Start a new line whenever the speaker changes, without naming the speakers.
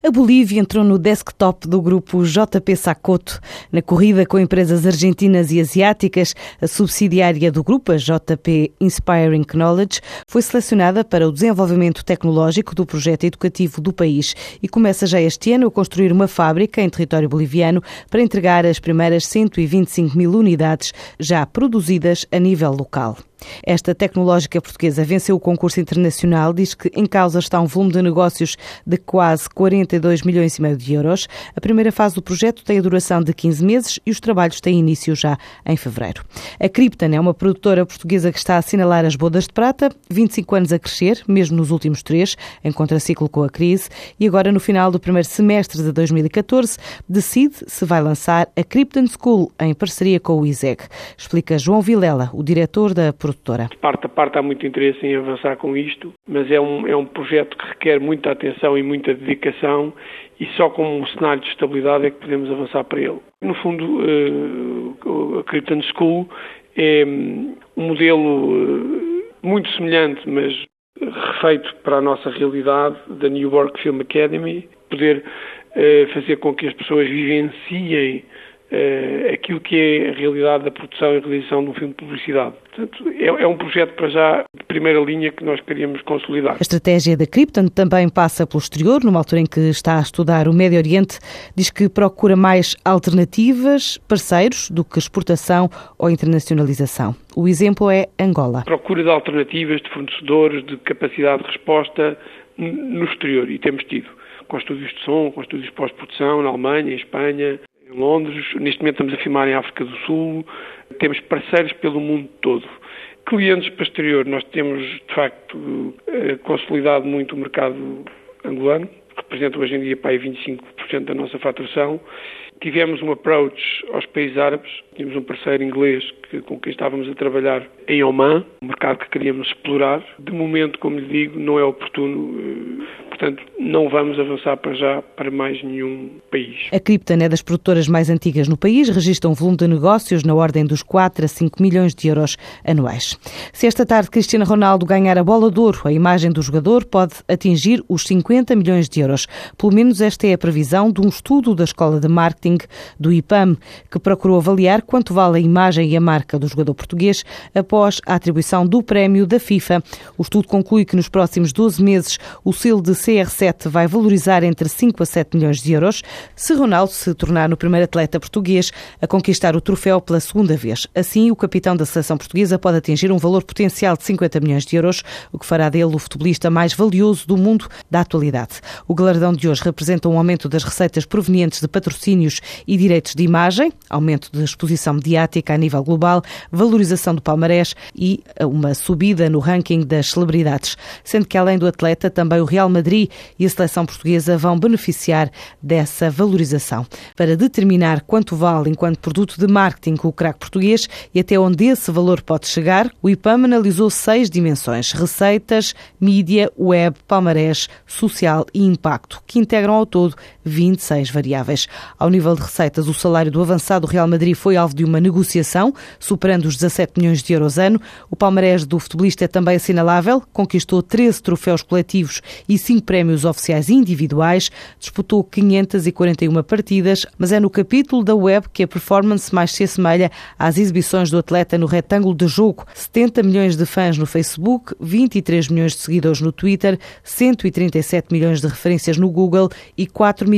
A Bolívia entrou no desktop do grupo JP Sacoto. Na corrida com empresas argentinas e asiáticas, a subsidiária do grupo, a JP Inspiring Knowledge, foi selecionada para o desenvolvimento tecnológico do projeto educativo do país e começa já este ano a construir uma fábrica em território boliviano para entregar as primeiras 125 mil unidades já produzidas a nível local. Esta tecnológica portuguesa venceu o concurso internacional, diz que em causa está um volume de negócios de quase 42 milhões e meio de euros. A primeira fase do projeto tem a duração de 15 meses e os trabalhos têm início já em fevereiro. A Krypton é uma produtora portuguesa que está a assinalar as bodas de prata, 25 anos a crescer, mesmo nos últimos três, em contraciclo com a crise, e agora no final do primeiro semestre de 2014 decide se vai lançar a Krypton School em parceria com o ISEG. Explica João Vilela, o diretor da produtora.
De parte a parte há muito interesse em avançar com isto, mas é um, é um projeto que requer muita atenção e muita dedicação e só com um cenário de estabilidade é que podemos avançar para ele. No fundo, uh, a Krypton School é hum, um modelo uh, muito semelhante, mas refeito para a nossa realidade da New York Film Academy, poder uh, fazer com que as pessoas vivenciem uh, aquilo que é a realidade da produção e realização de um filme de publicidade. Portanto, é, é, um projeto para já de primeira linha que nós queríamos consolidar.
A estratégia da Krypton também passa pelo exterior, numa altura em que está a estudar o Médio Oriente, diz que procura mais alternativas, parceiros, do que exportação ou internacionalização. O exemplo é Angola.
Procura de alternativas, de fornecedores, de capacidade de resposta no exterior, e temos tido com estúdios de som, com estúdios de pós-produção na Alemanha, em Espanha, em Londres, neste momento estamos a filmar em África do Sul, temos parceiros pelo mundo todo. Clientes para exterior, nós temos de facto eh, consolidado muito o mercado angolano, representa hoje em dia para aí 25% da nossa faturação. Tivemos um approach aos países árabes, tínhamos um parceiro inglês que, com quem estávamos a trabalhar em Oman, um mercado que queríamos explorar. De momento, como lhe digo, não é oportuno eh, Portanto, não vamos avançar para já para mais nenhum país.
A Krypton é das produtoras mais antigas no país, registra um volume de negócios na ordem dos 4 a 5 milhões de euros anuais. Se esta tarde Cristiano Ronaldo ganhar a bola de ouro, a imagem do jogador pode atingir os 50 milhões de euros. Pelo menos esta é a previsão de um estudo da Escola de Marketing do IPAM, que procurou avaliar quanto vale a imagem e a marca do jogador português após a atribuição do prémio da FIFA. O estudo conclui que nos próximos 12 meses o selo de CR7 vai valorizar entre 5 a 7 milhões de euros se Ronaldo se tornar no primeiro atleta português a conquistar o troféu pela segunda vez. Assim, o capitão da seleção portuguesa pode atingir um valor potencial de 50 milhões de euros, o que fará dele o futebolista mais valioso do mundo da atualidade. O galardão de hoje representa um aumento das receitas provenientes de patrocínios e direitos de imagem, aumento de exposição mediática a nível global, valorização do palmarés e uma subida no ranking das celebridades. Sendo que, além do atleta, também o Real Madrid E a seleção portuguesa vão beneficiar dessa valorização. Para determinar quanto vale enquanto produto de marketing o craque português e até onde esse valor pode chegar, o IPAM analisou seis dimensões: receitas, mídia, web, palmarés, social e impacto, que integram ao todo 26 variáveis. Ao nível de receitas, o salário do avançado Real Madrid foi alvo de uma negociação, superando os 17 milhões de euros ano. O palmarés do futebolista é também assinalável, conquistou 13 troféus coletivos e 5 prémios oficiais individuais, disputou 541 partidas, mas é no capítulo da web que a performance mais se assemelha às exibições do atleta no retângulo de jogo. 70 milhões de fãs no Facebook, 23 milhões de seguidores no Twitter, 137 milhões de referências no Google e 4 milhões